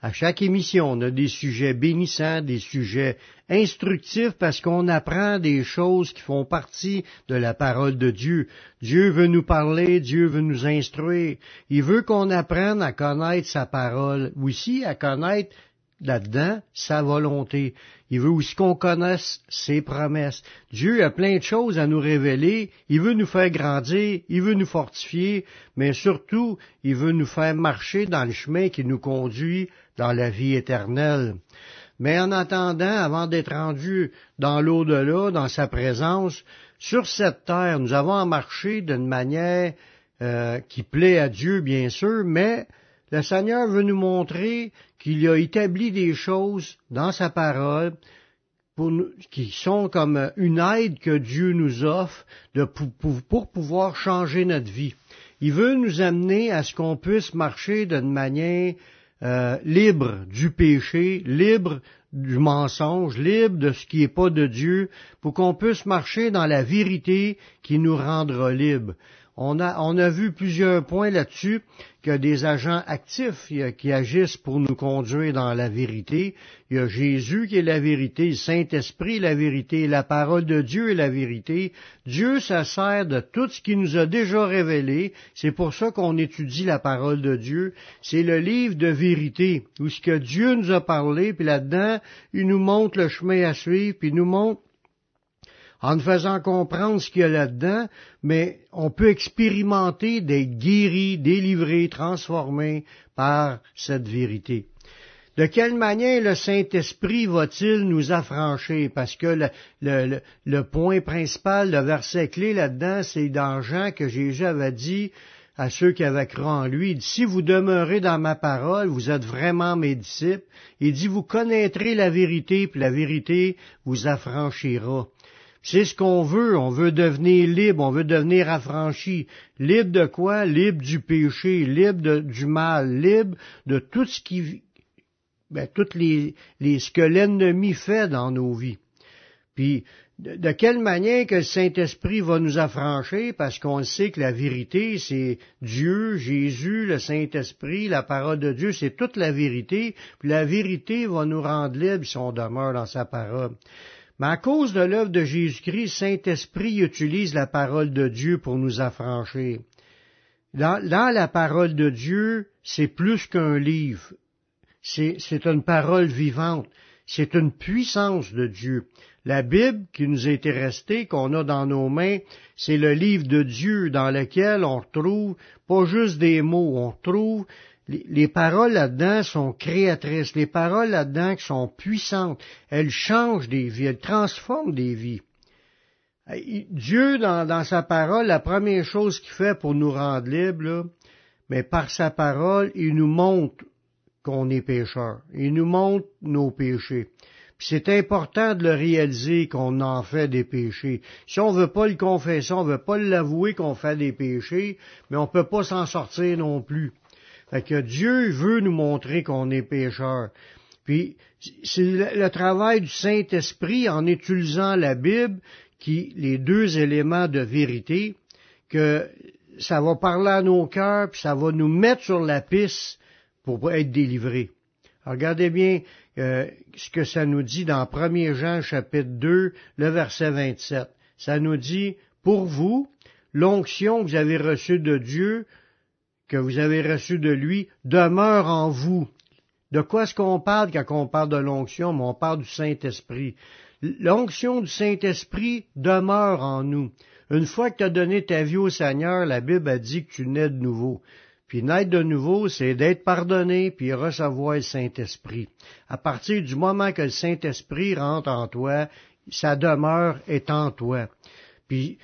À chaque émission, on a des sujets bénissants, des sujets instructifs parce qu'on apprend des choses qui font partie de la parole de Dieu. Dieu veut nous parler, Dieu veut nous instruire. Il veut qu'on apprenne à connaître sa parole, aussi à connaître là-dedans sa volonté. Il veut aussi qu'on connaisse ses promesses. Dieu a plein de choses à nous révéler. Il veut nous faire grandir, il veut nous fortifier, mais surtout, il veut nous faire marcher dans le chemin qui nous conduit dans la vie éternelle. Mais en attendant, avant d'être rendu dans l'au-delà, dans sa présence, sur cette terre, nous avons à marcher d'une manière euh, qui plaît à Dieu, bien sûr, mais le Seigneur veut nous montrer qu'il a établi des choses dans sa parole qui sont comme une aide que Dieu nous offre pour pouvoir changer notre vie. Il veut nous amener à ce qu'on puisse marcher d'une manière euh, libre du péché, libre du mensonge, libre de ce qui n'est pas de Dieu, pour qu'on puisse marcher dans la vérité qui nous rendra libres. On a, on a vu plusieurs points là-dessus, qu'il y a des agents actifs qui agissent pour nous conduire dans la vérité. Il y a Jésus qui est la vérité, le Saint-Esprit la vérité, la parole de Dieu est la vérité. Dieu se sert de tout ce qu'il nous a déjà révélé. C'est pour ça qu'on étudie la parole de Dieu. C'est le livre de vérité, où ce que Dieu nous a parlé, puis là-dedans, il nous montre le chemin à suivre, puis il nous montre en nous faisant comprendre ce qu'il y a là-dedans, mais on peut expérimenter des guéris, délivrés, transformés par cette vérité. De quelle manière le Saint-Esprit va-t-il nous affranchir? Parce que le, point principal, le verset clé là-dedans, c'est dans Jean que Jésus avait dit à ceux qui avaient cru en lui, dit, si vous demeurez dans ma parole, vous êtes vraiment mes disciples. Il dit, vous connaîtrez la vérité, puis la vérité vous affranchira. C'est ce qu'on veut. On veut devenir libre, on veut devenir affranchi. Libre de quoi? Libre du péché, libre du mal, libre de tout ce qui, ben, toutes les, les, ce que l'ennemi fait dans nos vies. Puis, de, quelle manière que le Saint-Esprit va nous affranchir, parce qu'on sait que la vérité, c'est Dieu, Jésus, le Saint-Esprit, la parole de Dieu, c'est toute la vérité, puis la vérité va nous rendre libres si on demeure dans sa parole. Mais à cause de l'œuvre de Jésus-Christ, Saint-Esprit utilise la parole de Dieu pour nous affranchir. Dans, la parole de Dieu, c'est plus qu'un livre. C'est une parole vivante. C'est une puissance de Dieu. La Bible qui nous été restée, qu'on a dans nos mains, c'est le livre de Dieu dans lequel on retrouve pas juste des mots, on retrouve les, paroles là-dedans sont créatrices, les paroles là-dedans sont puissantes, elles changent des vies, elles transforment des vies. Dieu, dans, sa parole, la première chose qu'il fait pour nous rendre libres, mais par sa parole, il nous montre qu'on est pécheur. Il nous montre nos péchés. c'est important de le réaliser qu'on en fait des péchés. Si on veut pas le confesser, on veut pas l'avouer qu'on fait des péchés, mais on peut pas s'en sortir non plus. Fait que Dieu veut nous montrer qu'on est pécheur. Puis c'est le, travail du Saint-Esprit en utilisant la Bible, qui les deux éléments de vérité, que ça va parler à nos cœurs, puis ça va nous mettre sur la piste pour être délivrés. Regardez bien euh, ce que ça nous dit dans 1 Jean chapitre 2, le verset 27. Ça nous dit, pour vous, l'onction que vous avez reçue de Dieu que vous avez reçu de lui demeure en vous. De quoi est-ce qu'on parle quand on parle de l'onction, mais on parle du Saint-Esprit. L'onction du Saint-Esprit demeure en nous. Une fois que tu as donné ta vie au Seigneur, la Bible a dit que tu nais de nouveau. Puis naître de nouveau, c'est d'être pardonné puis recevoir le Saint-Esprit. À partir du moment que le Saint-Esprit rentre en toi, sa demeure est en toi. Puis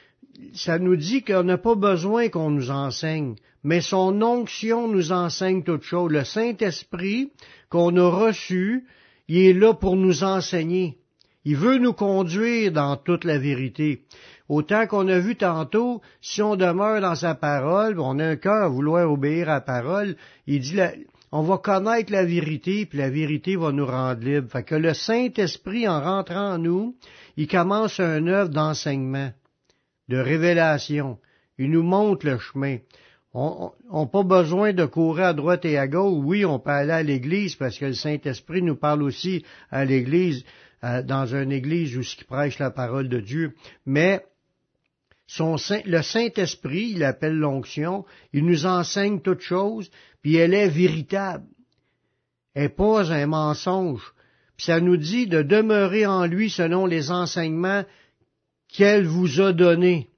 ça nous dit qu'on n'a pas besoin qu'on nous enseigne, mais son onction nous enseigne toute chose. Le Saint-Esprit qu'on a reçu, il est là pour nous enseigner. Il veut nous conduire dans toute la vérité. Autant qu'on a vu tantôt, si on demeure dans sa parole, on a un cœur à vouloir obéir à la parole, il dit on va connaître la vérité, puis la vérité va nous rendre libres. Fait que le Saint-Esprit, en rentrant en nous, il commence un œuvre d'enseignement, de révélation. Il nous montre le chemin. On n'a pas besoin de courir à droite et à gauche. Oui, on peut aller à l'église parce que le Saint-Esprit nous parle aussi à l'église, euh, dans une église où ce qui prêche la parole de Dieu. Mais son le Saint-Esprit, il appelle l'onction, il nous enseigne toutes choses, puis elle est véritable. Elle n'est pas un mensonge. Puis ça nous dit de demeurer en lui selon les enseignements qu'elle vous a donnés.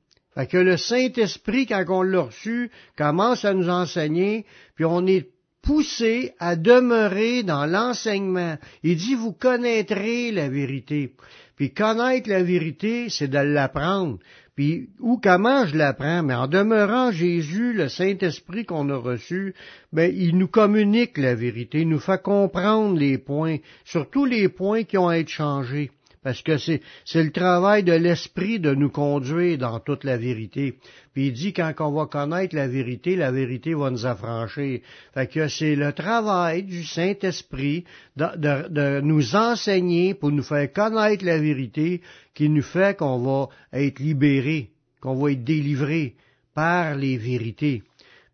Que le Saint-Esprit, quand on l'a reçu, commence à nous enseigner, puis on est poussé à demeurer dans l'enseignement. Il dit, vous connaîtrez la vérité. Puis connaître la vérité, c'est de l'apprendre. Puis, ou comment je l'apprends? Mais en demeurant Jésus, le Saint-Esprit qu'on a reçu, ben, il nous communique la vérité, il nous fait comprendre les points, surtout les points qui ont à être changés. Parce que c'est, c'est le travail de l'Esprit de nous conduire dans toute la vérité. Puis il dit quand on va connaître la vérité, la vérité va nous affranchir. Fait que c'est le travail du Saint-Esprit de, de, nous enseigner pour nous faire connaître la vérité qui nous fait qu'on va être libéré, qu'on va être délivré par les vérités.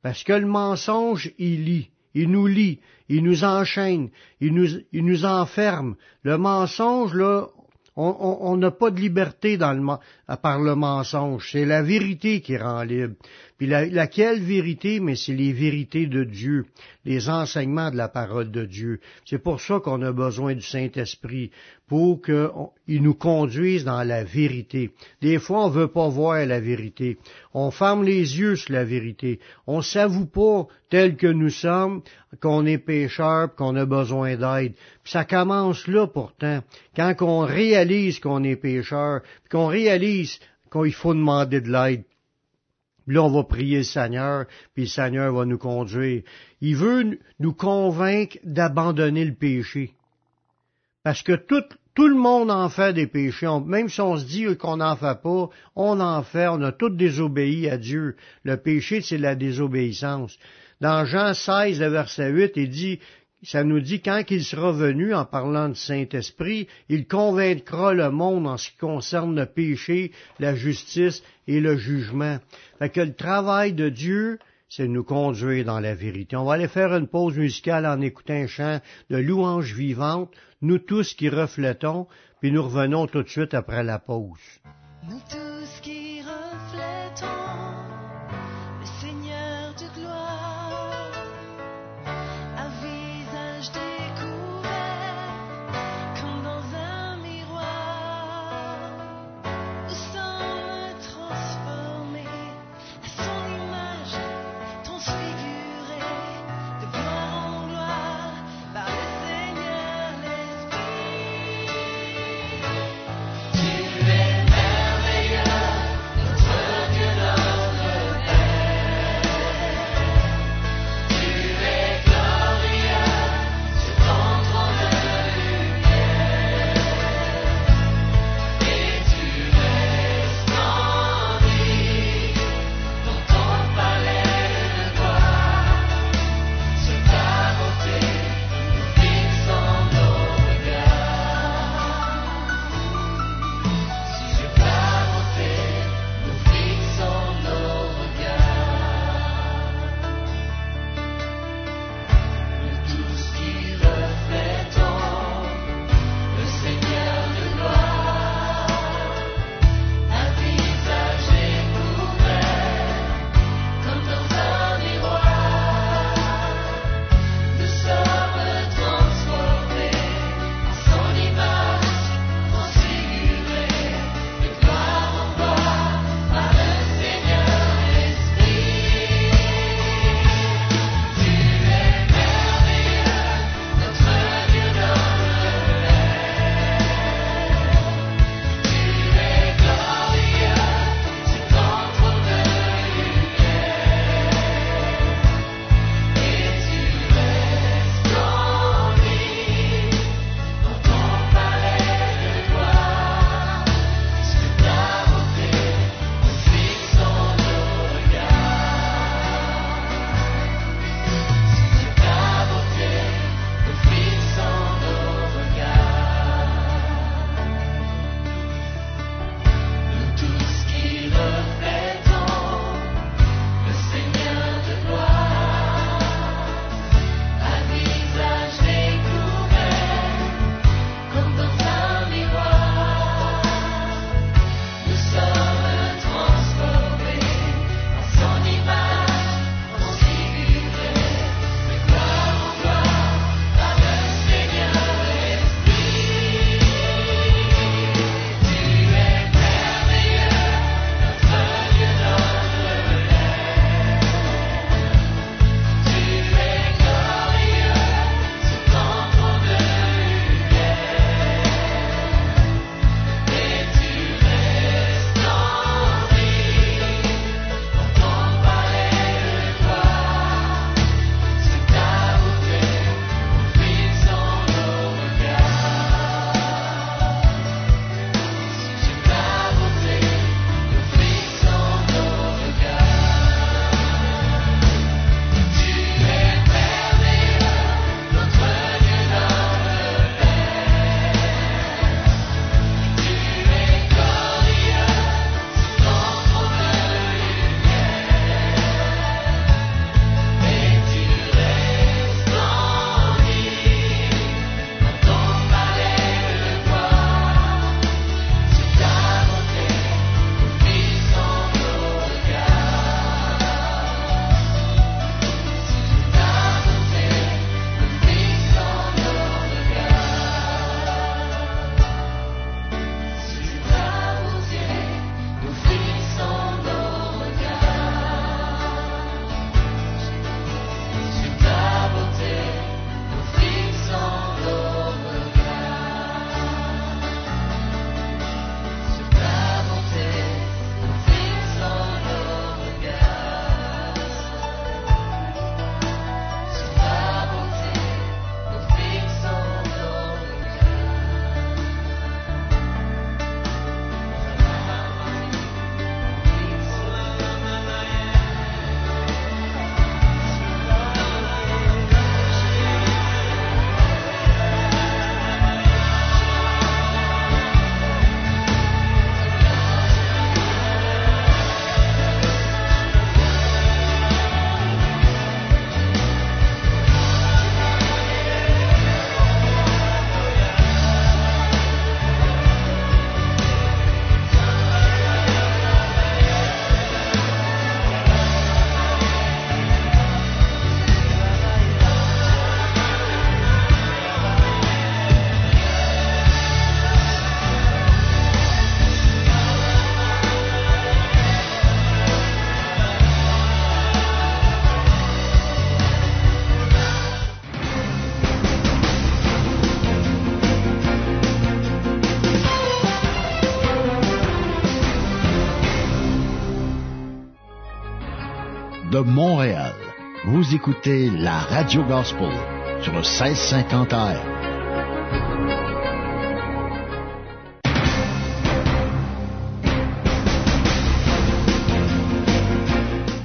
Parce que le mensonge, il lit. Il nous lit, il nous enchaîne, il nous, il nous enferme. Le mensonge, là, on n'a pas de liberté dans le, par le mensonge. C'est la vérité qui rend libre. Puis laquelle vérité? Mais c'est les vérités de Dieu, les enseignements de la parole de Dieu. C'est pour ça qu'on a besoin du Saint-Esprit, pour qu'il nous conduise dans la vérité. Des fois, on veut pas voir la vérité. On ferme les yeux sur la vérité. On s'avoue pas tel que nous sommes, qu'on est pécheur, qu'on a besoin d'aide. Puis ça commence là pourtant, quand on réalise qu'on est pécheur, qu'on réalise qu'il faut demander de l'aide. Là, on va prier le Seigneur, puis le Seigneur va nous conduire. Il veut nous convaincre d'abandonner le péché. Parce que tout, le monde en fait des péchés. même si on se dit qu'on n'en fait pas, on en fait. On a tous désobéi à Dieu. Le péché, c'est la désobéissance. Dans Jean 16, le verset 8, il dit, ça nous dit quand il sera venu, en parlant du Saint-Esprit, il convaincra le monde en ce qui concerne le péché, la justice et le jugement. Fait que le travail de Dieu, c'est de nous conduire dans la vérité. On va aller faire une pause musicale en écoutant un chant de louange vivante, nous tous qui reflétons, puis nous revenons tout de suite après la pause. Écoutez la Radio Gospel sur le 1650 AM.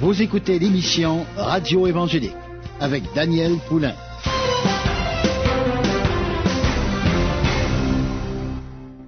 Vous écoutez l'émission Radio Évangélique avec Daniel Poulain.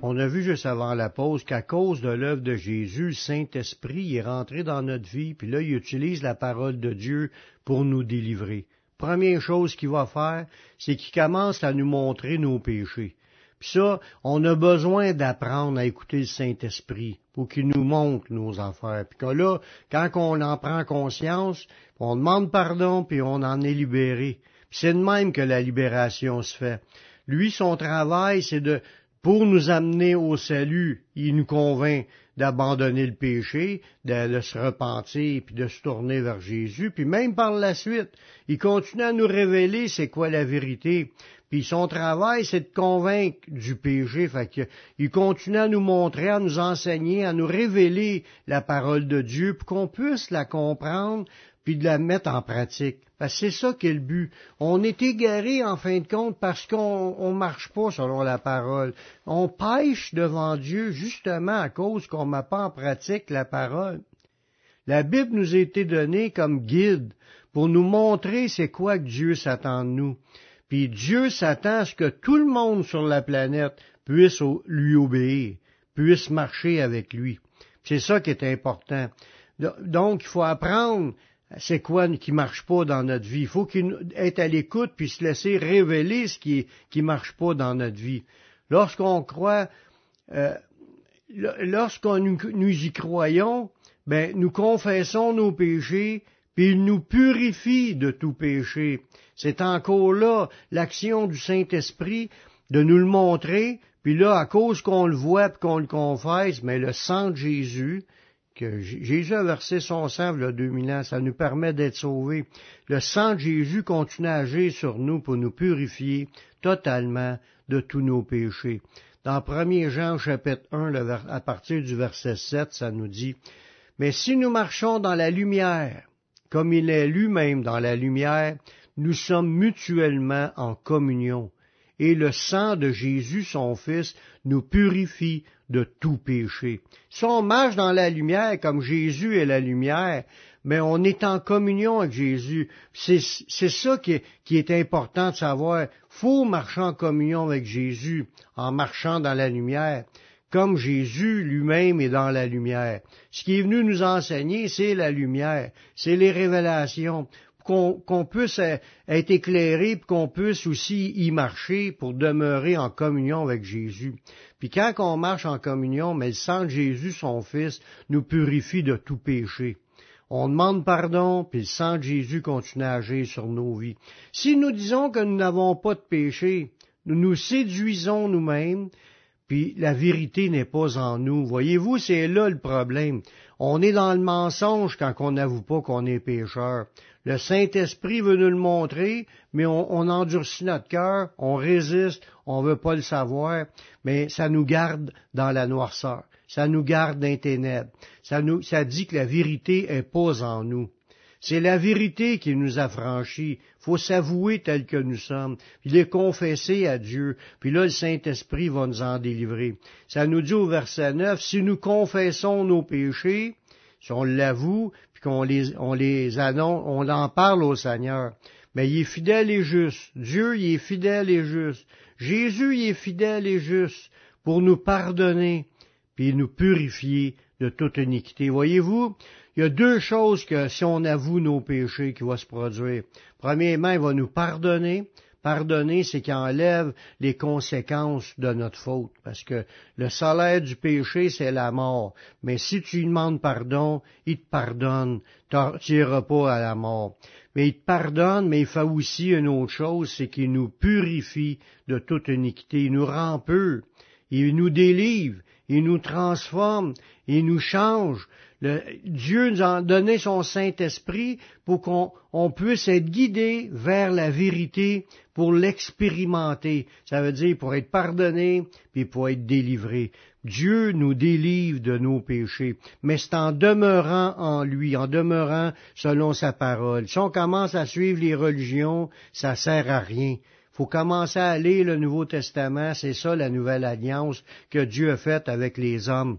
On a vu juste avant la pause qu'à cause de l'œuvre de Jésus, le Saint-Esprit est rentré dans notre vie, puis là, il utilise la parole de Dieu pour nous délivrer. Première chose qu'il va faire, c'est qu'il commence à nous montrer nos péchés. Puis ça, on a besoin d'apprendre à écouter le Saint-Esprit pour qu'il nous montre nos affaires. Puis que là, quand on en prend conscience, on demande pardon, puis on en est libéré. Puis c'est de même que la libération se fait. Lui, son travail, c'est de pour nous amener au salut, il nous convainc d'abandonner le péché, de, se repentir, puis de se tourner vers Jésus, puis même par la suite, il continue à nous révéler c'est quoi la vérité. Puis son travail, c'est de convaincre du péché. Fait que, il continue à nous montrer, à nous enseigner, à nous révéler la parole de Dieu pour qu'on puisse la comprendre puis de la mettre en pratique. Parce que c'est ça qui est le but. On est égaré en fin de compte parce qu'on ne marche pas selon la parole. On pêche devant Dieu justement à cause qu'on ne met pas en pratique la parole. La Bible nous a été donnée comme guide pour nous montrer c'est quoi que Dieu s'attend de nous. Puis Dieu s'attend à ce que tout le monde sur la planète puisse lui obéir, puisse marcher avec lui. C'est ça qui est important. Donc, il faut apprendre c'est quoi qui marche pas dans notre vie? Il faut être à l'écoute puis se laisser révéler ce qui qui marche pas dans notre vie. Lorsqu'on croit, euh, lorsqu'on nous, y croyons, ben nous confessons nos péchés puis il nous purifie de tout péché. C'est encore là l'action du Saint-Esprit de nous le montrer, puis là, à cause qu'on le voit et qu'on le confesse, mais le sang de Jésus, Jésus a versé son sang il y a 2000 ans, ça nous permet d'être sauvés. Le sang de Jésus continue à agir sur nous pour nous purifier totalement de tous nos péchés. Dans 1 Jean chapitre 1, à partir du verset 7, ça nous dit, Mais si nous marchons dans la lumière, comme il est lui-même dans la lumière, nous sommes mutuellement en communion, et le sang de Jésus, son Fils, nous purifie de tout péché. Si on marche dans la lumière comme Jésus est la lumière, mais on est en communion avec Jésus. C'est ça qui est, qui est, important de savoir. Faut marcher en communion avec Jésus, en marchant dans la lumière, comme Jésus lui-même est dans la lumière. Ce qui est venu nous enseigner, c'est la lumière, c'est les révélations qu'on puisse être éclairé, puis qu'on puisse aussi y marcher pour demeurer en communion avec Jésus. Puis quand on marche en communion, mais le sang de Jésus, son Fils, nous purifie de tout péché. On demande pardon, puis le sang de Jésus continue à agir sur nos vies. Si nous disons que nous n'avons pas de péché, nous nous séduisons nous-mêmes, puis la vérité n'est pas en nous. Voyez-vous, c'est là le problème. On est dans le mensonge quand on n'avoue pas qu'on est pécheur. Le Saint-Esprit veut nous le montrer, mais on, endurcit notre cœur, on résiste, on veut pas le savoir, mais ça nous garde dans la noirceur. Ça nous garde dans les ténèbres. Ça nous, dit que la vérité est pas en nous. C'est la vérité qui nous a franchis. faut s'avouer tel que nous sommes, puis les confesser à Dieu, puis là le Saint-Esprit va nous en délivrer. Ça nous dit au verset 9, si nous confessons nos péchés, si on l'avoue, qu'on les, on les annonce, on en parle au Seigneur. Mais il est fidèle et juste. Dieu, il est fidèle et juste. Jésus, il est fidèle et juste pour nous pardonner, puis nous purifier de toute iniquité. Voyez-vous, il y a deux choses que si on avoue nos péchés qui vont se produire. Premièrement, il va nous pardonner, Pardonner, c'est qu'il enlève les conséquences de notre faute, parce que le salaire du péché, c'est la mort. Mais si tu lui demandes pardon, il te pardonne, tu n'iras pas à la mort. Mais il te pardonne, mais il fait aussi une autre chose, c'est qu'il nous purifie de toute iniquité, il nous rend il nous délivre, il nous transforme, il nous change. Dieu nous a donné son Saint-Esprit pour qu'on puisse être guidé vers la vérité, pour l'expérimenter. Ça veut dire pour être pardonné, puis pour être délivré. Dieu nous délivre de nos péchés, mais c'est en demeurant en lui, en demeurant selon sa parole. Si on commence à suivre les religions, ça sert à rien faut commencer à lire le Nouveau Testament, c'est ça la nouvelle alliance que Dieu a faite avec les hommes.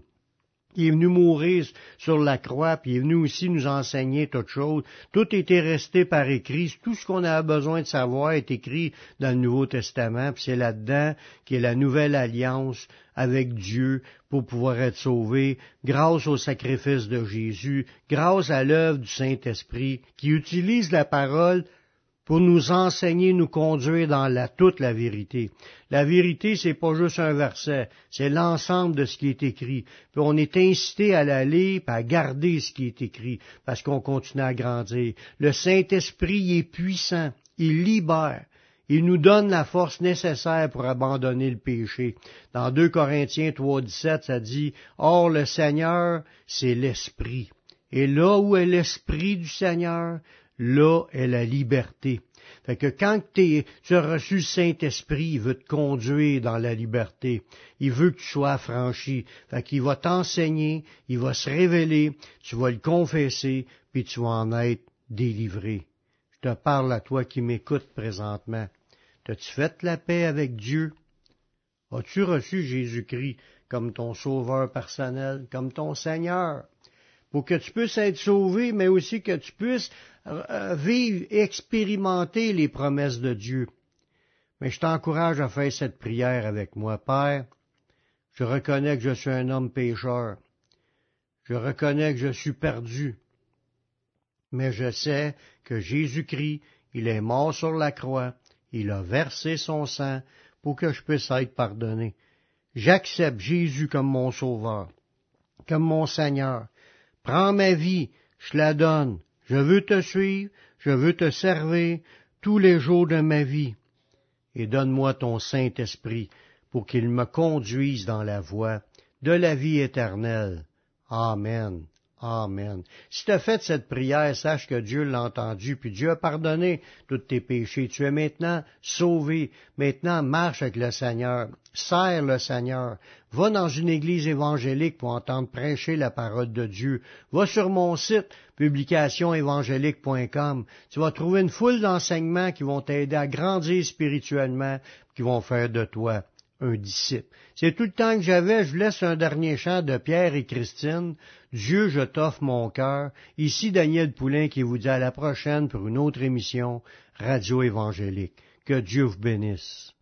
Il est venu mourir sur la croix, puis il est venu aussi nous enseigner toute chose. Tout était resté par écrit. Tout ce qu'on a besoin de savoir est écrit dans le Nouveau Testament, puis c'est là-dedans qui est la nouvelle alliance avec Dieu pour pouvoir être sauvé grâce au sacrifice de Jésus, grâce à l'œuvre du Saint-Esprit, qui utilise la parole pour nous enseigner, nous conduire dans la, toute la vérité. La vérité, c'est pas juste un verset, c'est l'ensemble de ce qui est écrit. Puis on est incité à la lire, à garder ce qui est écrit, parce qu'on continue à grandir. Le Saint-Esprit est puissant, il libère. Il nous donne la force nécessaire pour abandonner le péché. Dans 2 Corinthiens 3, 17, ça dit, Or le Seigneur, c'est l'Esprit. Et là où est l'Esprit du Seigneur, là est la liberté. Fait que quand tu as reçu le Saint-Esprit, il veut te conduire dans la liberté. Il veut que tu sois affranchi. Fait qu'il va t'enseigner, il va se révéler, tu vas le confesser, puis tu vas en être délivré. Je te parle à toi qui m'écoutes présentement. T'as-tu fait la paix avec Dieu? As-tu reçu Jésus-Christ comme ton sauveur personnel, comme ton Seigneur? Pour que tu puisses être sauvé, mais aussi que tu puisses euh, vivre, expérimenter les promesses de Dieu. Mais je t'encourage à faire cette prière avec moi. Père, je reconnais que je suis un homme pécheur. Je reconnais que je suis perdu. Mais je sais que Jésus-Christ, il est mort sur la croix, il a versé son sang pour que je puisse être pardonné. J'accepte Jésus comme mon sauveur, comme mon Seigneur. Prends ma vie, je la donne, je veux te suivre, je veux te servir tous les jours de ma vie. Et donne-moi ton Saint-Esprit pour qu'il me conduise dans la voie de la vie éternelle. Amen. Amen. Si tu as fait cette prière, sache que Dieu l'a entendu, puis Dieu a pardonné tous tes péchés. Tu es maintenant sauvé. Maintenant, marche avec le Seigneur. Sers le Seigneur. Va dans une église évangélique pour entendre prêcher la parole de Dieu. Va sur mon site, publicationévangélique.com. Tu vas trouver une foule d'enseignements qui vont t'aider à grandir spirituellement, qui vont faire de toi un disciple. C'est tout le temps que j'avais. Je laisse un dernier chant de Pierre et Christine. Dieu, je t'offre mon cœur. Ici Daniel Poulain qui vous dit à la prochaine pour une autre émission Radio Évangélique. Que Dieu vous bénisse.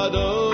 Adonai.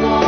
wall.